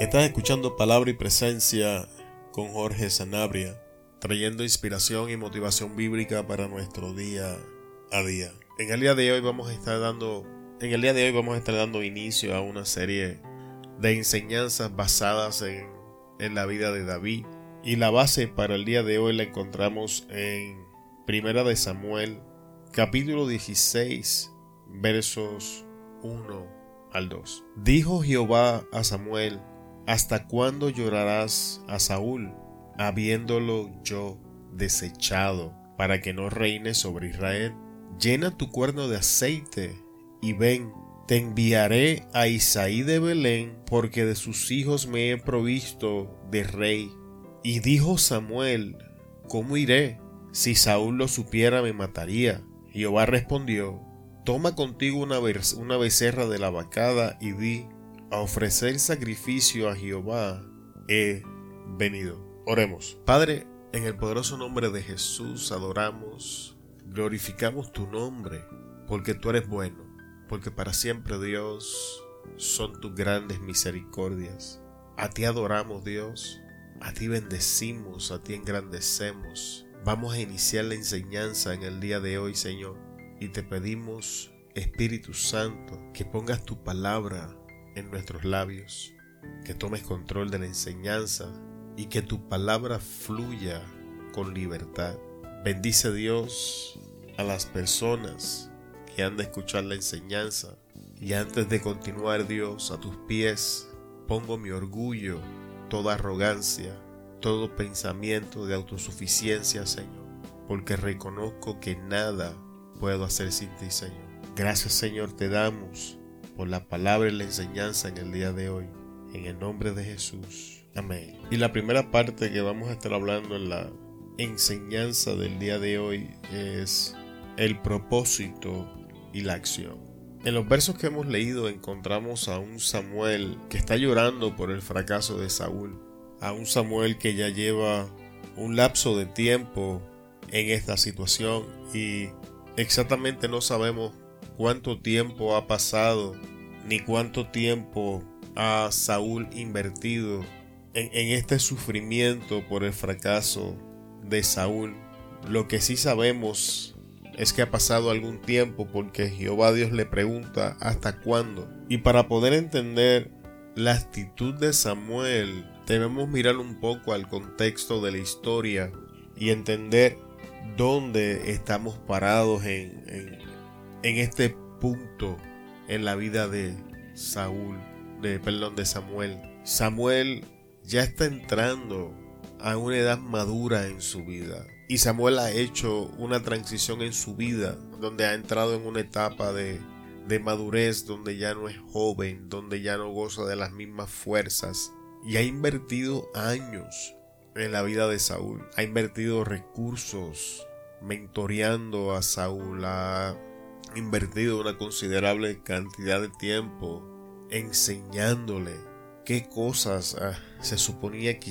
Estás escuchando Palabra y Presencia con Jorge Sanabria, trayendo inspiración y motivación bíblica para nuestro día a día. En el día de hoy vamos a estar dando, en el día de hoy vamos a estar dando inicio a una serie de enseñanzas basadas en, en la vida de David. Y la base para el día de hoy la encontramos en Primera de Samuel, capítulo 16, versos 1 al 2. Dijo Jehová a Samuel, ¿Hasta cuándo llorarás a Saúl, habiéndolo yo desechado, para que no reine sobre Israel? Llena tu cuerno de aceite y ven, te enviaré a Isaí de Belén, porque de sus hijos me he provisto de rey. Y dijo Samuel, ¿cómo iré? Si Saúl lo supiera me mataría. Jehová respondió, Toma contigo una, becerra de la vacada y di, a ofrecer sacrificio a Jehová he venido. Oremos. Padre, en el poderoso nombre de Jesús adoramos, glorificamos tu nombre, porque tú eres bueno, porque para siempre Dios son tus grandes misericordias. A ti adoramos Dios, a ti bendecimos, a ti engrandecemos. Vamos a iniciar la enseñanza en el día de hoy, Señor, y te pedimos, Espíritu Santo, que pongas tu palabra en nuestros labios, que tomes control de la enseñanza y que tu palabra fluya con libertad. Bendice Dios a las personas que han de escuchar la enseñanza y antes de continuar Dios a tus pies pongo mi orgullo, toda arrogancia, todo pensamiento de autosuficiencia, Señor, porque reconozco que nada puedo hacer sin ti, Señor. Gracias, Señor, te damos la palabra y la enseñanza en el día de hoy. En el nombre de Jesús. Amén. Y la primera parte que vamos a estar hablando en la enseñanza del día de hoy es el propósito y la acción. En los versos que hemos leído encontramos a un Samuel que está llorando por el fracaso de Saúl, a un Samuel que ya lleva un lapso de tiempo en esta situación y exactamente no sabemos cuánto tiempo ha pasado ni cuánto tiempo ha Saúl invertido en, este sufrimiento por el fracaso de Saúl. Lo que sí sabemos es que ha pasado algún tiempo porque Jehová Dios le pregunta hasta cuándo. Y para poder entender la actitud de Samuel, debemos mirar un poco al contexto de la historia y entender dónde estamos parados en, en este punto en la vida de Saúl, de perdón, de Samuel. Samuel ya está entrando a una edad madura en su vida. Y Samuel ha hecho una transición en su vida, donde ha entrado en una etapa de, de madurez, donde ya no es joven, donde ya no goza de las mismas fuerzas. Y ha invertido años en la vida de Saúl. Ha invertido recursos mentoreando a Saúl, ha invertido una considerable cantidad de tiempo enseñándole qué cosas ah, se suponía que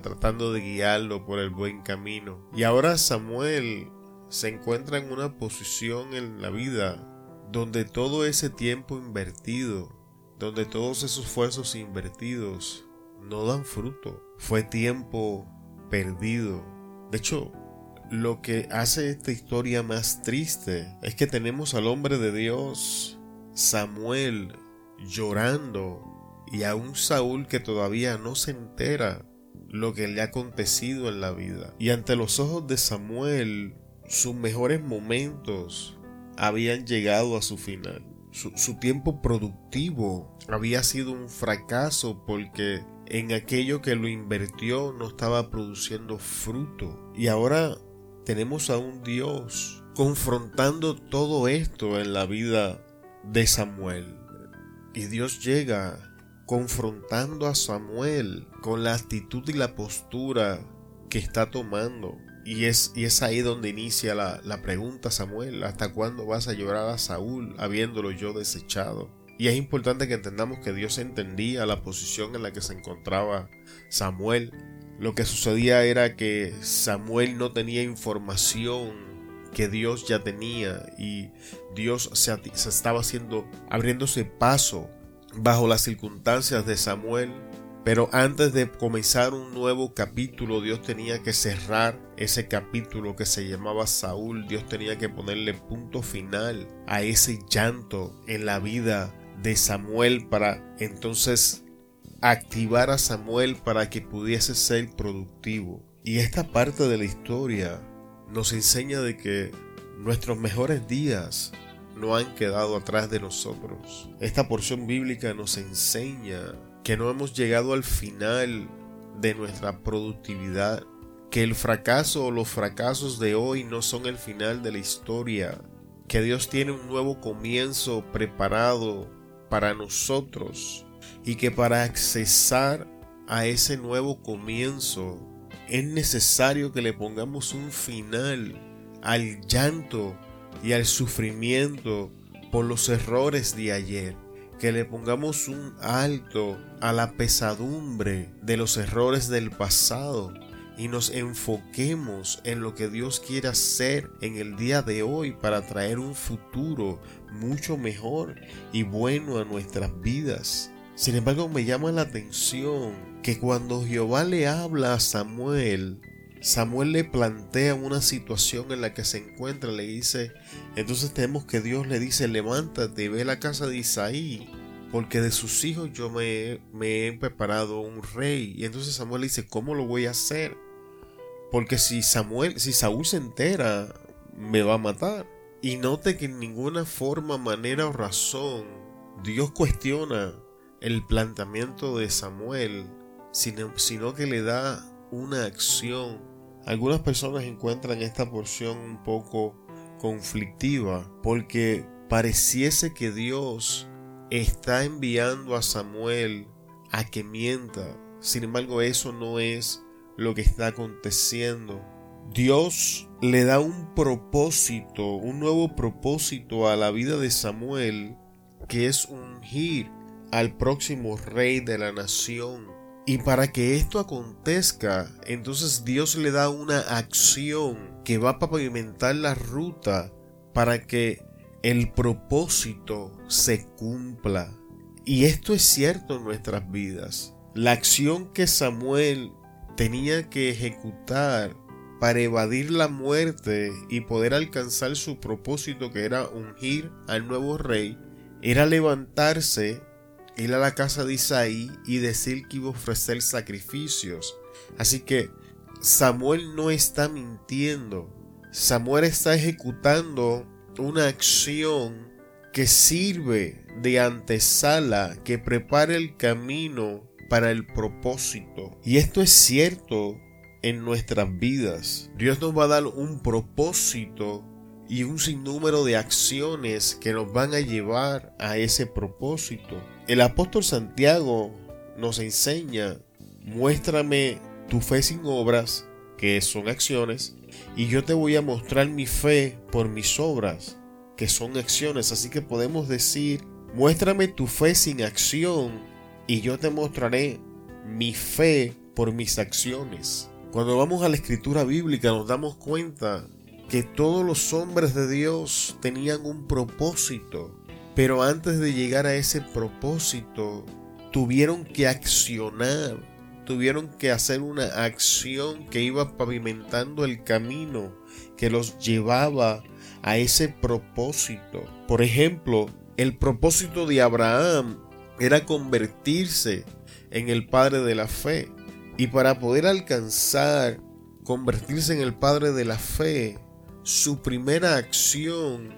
tratando de guiarlo por el buen camino. Y ahora Samuel se encuentra en una posición en la vida donde todo ese tiempo invertido, donde todos esos esfuerzos invertidos no dan fruto. Fue tiempo perdido. De hecho, lo que hace esta historia más triste es que tenemos al hombre de Dios, Samuel, llorando y a un Saúl que todavía no se entera lo que le ha acontecido en la vida. Y ante los ojos de Samuel, sus mejores momentos habían llegado a su final. Su, su, tiempo productivo había sido un fracaso porque en aquello que lo invirtió no estaba produciendo fruto. Y ahora tenemos a un Dios confrontando todo esto en la vida de Samuel. Y Dios llega confrontando a Samuel con la actitud y la postura que está tomando. Y es, y es ahí donde inicia la, la pregunta, Samuel, ¿hasta cuándo vas a llorar a Saúl habiéndolo yo desechado? Y es importante que entendamos que Dios entendía la posición en la que se encontraba Samuel lo que sucedía era que Samuel no tenía información que Dios ya tenía y Dios se, estaba haciendo, abriéndose paso bajo las circunstancias de Samuel Pero antes de comenzar un nuevo capítulo, Dios tenía que cerrar ese capítulo que se llamaba Saúl. Dios tenía que ponerle punto final a ese llanto en la vida de Samuel para entonces activar a Samuel para que pudiese ser productivo. Y esta parte de la historia nos enseña de que nuestros mejores días no han quedado atrás de nosotros. Esta porción bíblica nos enseña que no hemos llegado al final de nuestra productividad, que el fracaso o los fracasos de hoy no son el final de la historia, que Dios tiene un nuevo comienzo preparado para nosotros y que para accesar a ese nuevo comienzo es necesario que le pongamos un final al llanto y al sufrimiento por los errores de ayer que le pongamos un alto a la pesadumbre de los errores del pasado y nos enfoquemos en lo que Dios quiere hacer en el día de hoy para traer un futuro mucho mejor y bueno a nuestras vidas. Sin embargo, me llama la atención que cuando Jehová le habla a Samuel, Samuel le plantea una situación en la que se encuentra, le dice, entonces tenemos que Dios le dice, levántate ve la casa de Isaí, porque de sus hijos yo me, me, he preparado un rey. Y entonces Samuel le dice, ¿cómo lo voy a hacer? Porque si Samuel, si Saúl se entera, me va a matar. Y note que en ninguna forma, manera o razón Dios cuestiona el planteamiento de Samuel, sino, que le da una acción. Algunas personas encuentran esta porción un poco conflictiva porque pareciese que Dios está enviando a Samuel a que mienta. Sin embargo, eso no es lo que está aconteciendo. Dios le da un propósito, un nuevo propósito a la vida de Samuel, que es ungir al próximo rey de la nación. Y para que esto acontezca, entonces Dios le da una acción que va a pavimentar la ruta para que el propósito se cumpla. Y esto es cierto en nuestras vidas. La acción que Samuel tenía que ejecutar para evadir la muerte y poder alcanzar su propósito que era ungir al nuevo rey, era levantarse, ir a la casa de Isaí y decir que iba a ofrecer sacrificios. Así que Samuel no está mintiendo. Samuel está ejecutando una acción que sirve de antesala, que prepara el camino para el propósito. Y esto es cierto en nuestras vidas. Dios nos va a dar un propósito y un sinnúmero de acciones que nos van a llevar a ese propósito. El apóstol Santiago nos enseña, muéstrame tu fe sin obras, que son acciones, y yo te voy a mostrar mi fe por mis obras, que son acciones. Así que podemos decir, muéstrame tu fe sin acción y yo te mostraré mi fe por mis acciones. Cuando vamos a la escritura bíblica nos damos cuenta que todos los hombres de Dios tenían un propósito, pero antes de llegar a ese propósito tuvieron que accionar tuvieron que hacer una acción que iba pavimentando el camino que los llevaba a ese propósito. Por ejemplo, el propósito de Abraham era convertirse en el padre de la fe. Y para poder alcanzar convertirse en el padre de la fe, su primera acción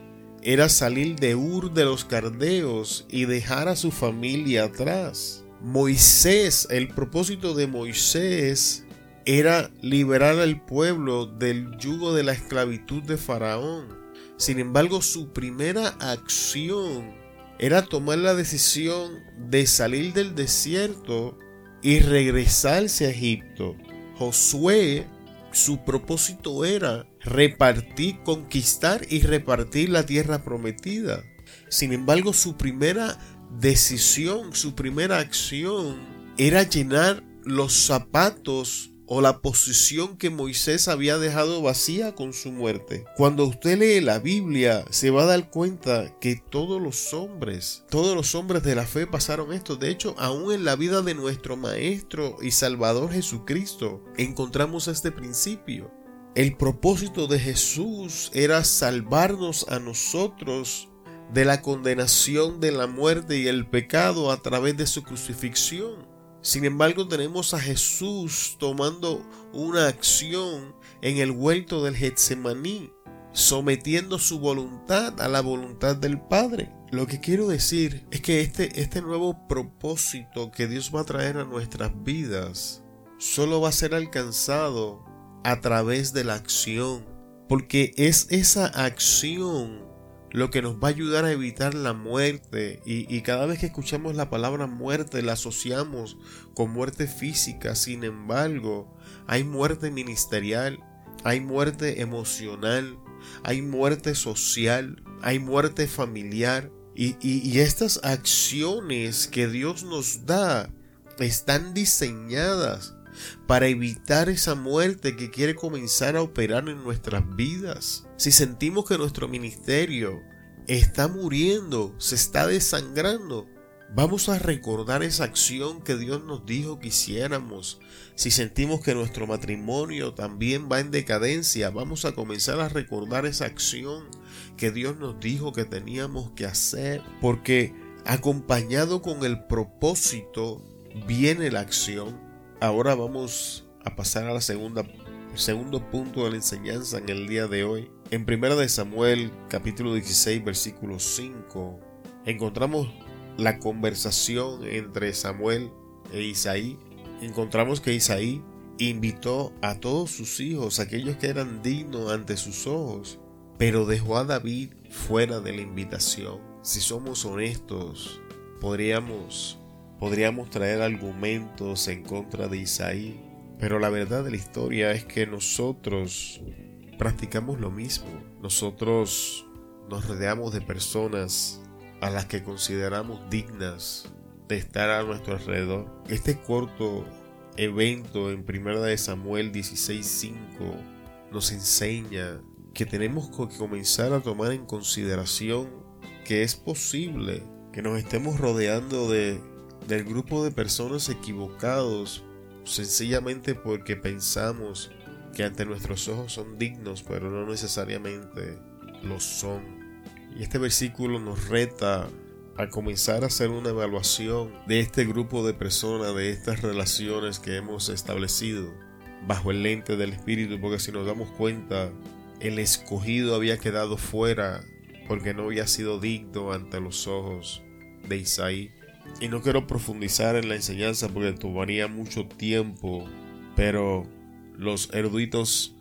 era salir de Ur de los Cardeos y dejar a su familia atrás. Moisés, el propósito de Moisés era liberar al pueblo del yugo de la esclavitud de Faraón. Sin embargo, su primera acción era tomar la decisión de salir del desierto y regresarse a Egipto. Josué, su propósito era repartir, conquistar y repartir la tierra prometida. Sin embargo, su primera decisión, su primera acción era llenar los zapatos o la posición que Moisés había dejado vacía con su muerte. Cuando usted lee la Biblia, se va a dar cuenta que todos los hombres, todos los hombres de la fe pasaron esto. De hecho, aún en la vida de nuestro Maestro y Salvador Jesucristo, encontramos este principio. El propósito de Jesús era salvarnos a nosotros de la condenación de la muerte y el pecado a través de su crucifixión. Sin embargo, tenemos a Jesús tomando una acción en el huerto del Getsemaní, sometiendo su voluntad a la voluntad del Padre. Lo que quiero decir es que este, este nuevo propósito que Dios va a traer a nuestras vidas solo va a ser alcanzado a través de la acción, porque es esa acción lo que nos va a ayudar a evitar la muerte. Y, cada vez que escuchamos la palabra muerte la asociamos con muerte física. Sin embargo, hay muerte ministerial, hay muerte emocional, hay muerte social, hay muerte familiar. Y, y estas acciones que Dios nos da están diseñadas para evitar esa muerte que quiere comenzar a operar en nuestras vidas. Si sentimos que nuestro ministerio está muriendo, se está desangrando, Vamos a recordar esa acción que Dios nos dijo que hiciéramos. Si sentimos que nuestro matrimonio también va en decadencia, vamos a comenzar a recordar esa acción que Dios nos dijo que teníamos que hacer. Porque acompañado con el propósito viene la acción. Ahora vamos a pasar a la segunda segundo punto de la enseñanza en el día de hoy. En 1 de Samuel, capítulo 16, versículo 5, encontramos la conversación entre Samuel e Isaí. Encontramos que Isaí invitó a todos sus hijos, aquellos que eran dignos ante sus ojos, pero dejó a David fuera de la invitación. Si somos honestos, podríamos Podríamos traer argumentos en contra de Isaí, pero la verdad de la historia es que nosotros practicamos lo mismo. Nosotros nos rodeamos de personas a las que consideramos dignas de estar a nuestro alrededor. Este corto evento en 1 de Samuel 16:5 nos enseña que tenemos que comenzar a tomar en consideración que es posible que nos estemos rodeando de del grupo de personas equivocados sencillamente porque pensamos que ante nuestros ojos son dignos, pero no necesariamente lo son. Y este versículo nos reta a comenzar a hacer una evaluación de este grupo de personas, de estas relaciones que hemos establecido bajo el lente del Espíritu, porque si nos damos cuenta, el escogido había quedado fuera porque no había sido digno ante los ojos de Isaí. Y no quiero profundizar en la enseñanza porque tomaría mucho tiempo, pero los eruditos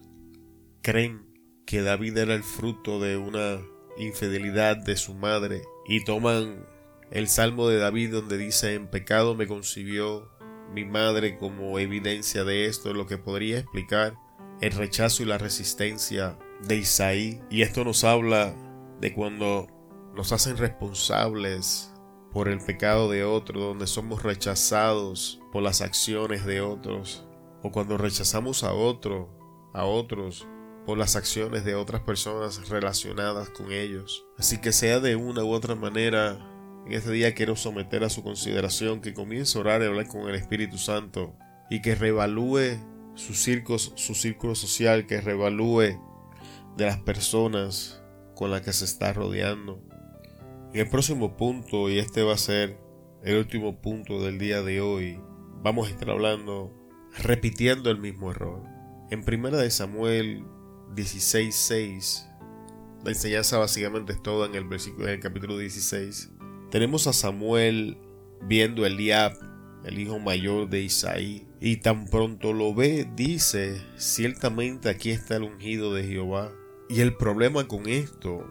creen que David era el fruto de una infidelidad de su madre y toman el salmo de David donde dice en pecado me concibió mi madre como evidencia de esto, lo que podría explicar el rechazo y la resistencia de Isaí. Y esto nos habla de cuando nos hacen responsables por el pecado de otro, donde somos rechazados por las acciones de otros, o cuando rechazamos a otro, a otros, por las acciones de otras personas relacionadas con ellos. Así que sea de una u otra manera, en este día quiero someter a su consideración que comience a orar y hablar con el Espíritu Santo y que revalúe su círculo, su círculo social, que revalúe de las personas con las que se está rodeando en el próximo punto, y este va a ser el último punto del día de hoy, vamos a estar hablando, repitiendo el mismo error. En primera de Samuel 16.6, la enseñanza básicamente es toda en el versículo del capítulo 16. Tenemos a Samuel viendo a Eliab, el hijo mayor de Isaí, y tan pronto lo ve, dice, ciertamente aquí está el ungido de Jehová. Y el problema con esto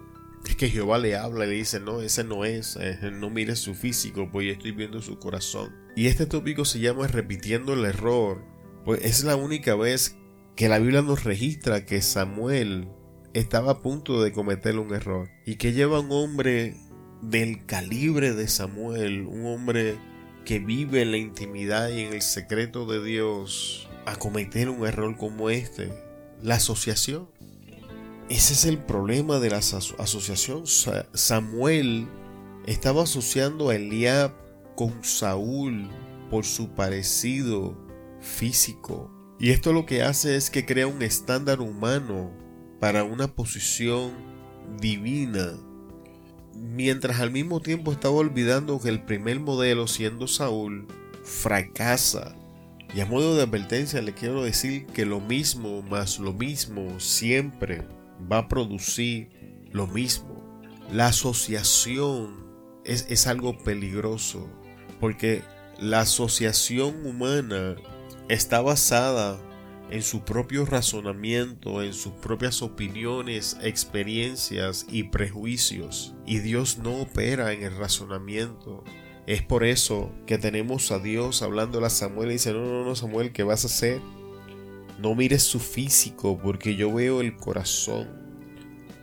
es que Jehová le habla y le dice, no, ese no es, eh, no mires su físico, pues yo estoy viendo su corazón. Y este tópico se llama repitiendo el error, pues es la única vez que la Biblia nos registra que Samuel estaba a punto de cometer un error. Y que lleva un hombre del calibre de Samuel, un hombre que vive en la intimidad y en el secreto de Dios a cometer un error como este, la asociación. Ese es el problema de la asociación. Samuel estaba asociando a Eliab con Saúl por su parecido físico. Y esto lo que hace es que crea un estándar humano para una posición divina. Mientras al mismo tiempo estaba olvidando que el primer modelo, siendo Saúl, fracasa. Y a modo de advertencia le quiero decir que lo mismo más lo mismo siempre va a producir lo mismo. La asociación es, es algo peligroso porque la asociación humana está basada en su propio razonamiento, en sus propias opiniones, experiencias y prejuicios. Y Dios no opera en el razonamiento. Es por eso que tenemos a Dios hablando a Samuel y dice, no, no, no, Samuel, ¿qué vas a hacer? No mires su físico porque yo veo el corazón.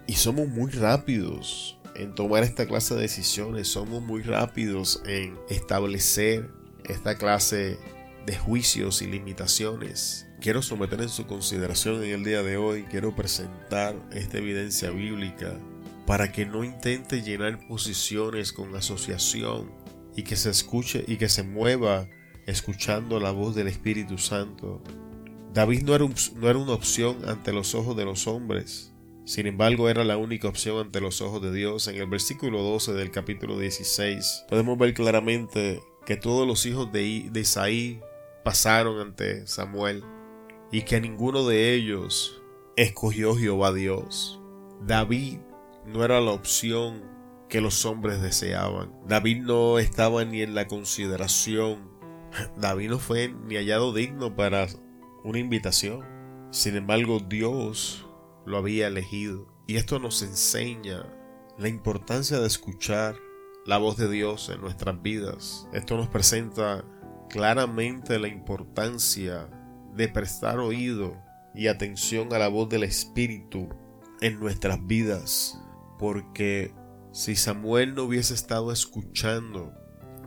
Y somos muy rápidos en tomar esta clase de decisiones, somos muy rápidos en establecer esta clase de juicios y limitaciones. Quiero someter en su consideración en el día de hoy, quiero presentar esta evidencia bíblica para que no intente llenar posiciones con asociación y que se escuche y que se mueva escuchando la voz del Espíritu Santo. David no era, no era una opción ante los ojos de los hombres, sin embargo, era la única opción ante los ojos de Dios. En el versículo 12 del capítulo 16 podemos ver claramente que todos los hijos de, de Isaí pasaron ante Samuel y que ninguno de ellos escogió Jehová Dios. David no era la opción que los hombres deseaban. David no estaba ni en la consideración. David no fue ni hallado digno para una invitación. Sin embargo, Dios lo había elegido. Y esto nos enseña la importancia de escuchar la voz de Dios en nuestras vidas. Esto nos presenta claramente la importancia de prestar oído y atención a la voz del Espíritu en nuestras vidas. Porque si Samuel no hubiese estado escuchando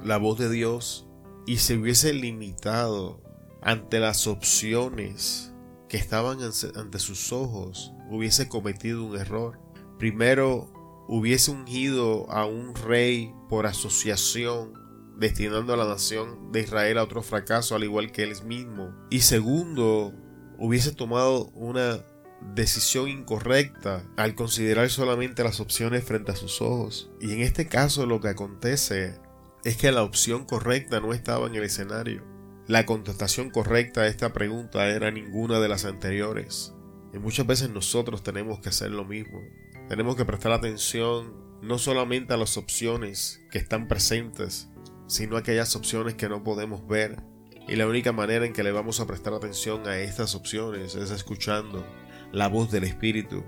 la voz de Dios y se hubiese limitado ante las opciones que estaban ante sus ojos, hubiese cometido un error. Primero, hubiese ungido a un rey por asociación, destinando a la nación de Israel a otro fracaso, al igual que él mismo. Y segundo, hubiese tomado una decisión incorrecta al considerar solamente las opciones frente a sus ojos. Y en este caso lo que acontece es que la opción correcta no estaba en el escenario. La contestación correcta a esta pregunta era ninguna de las anteriores. Y muchas veces nosotros tenemos que hacer lo mismo. Tenemos que prestar atención no solamente a las opciones que están presentes, sino a aquellas opciones que no podemos ver. Y la única manera en que le vamos a prestar atención a estas opciones es escuchando la voz del Espíritu,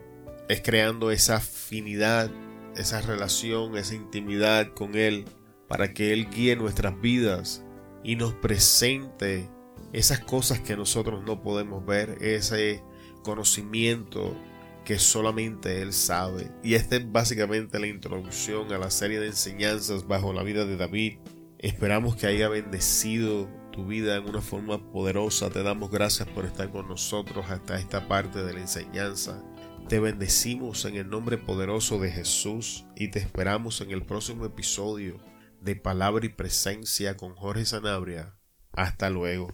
es creando esa afinidad, esa relación, esa intimidad con Él, para que Él guíe nuestras vidas y nos presente esas cosas que nosotros no podemos ver, ese conocimiento que solamente Él sabe. Y esta es básicamente la introducción a la serie de enseñanzas bajo la vida de David. Esperamos que haya bendecido tu vida en una forma poderosa. Te damos gracias por estar con nosotros hasta esta parte de la enseñanza. Te bendecimos en el nombre poderoso de Jesús y te esperamos en el próximo episodio de Palabra y Presencia con Jorge Sanabria. Hasta luego.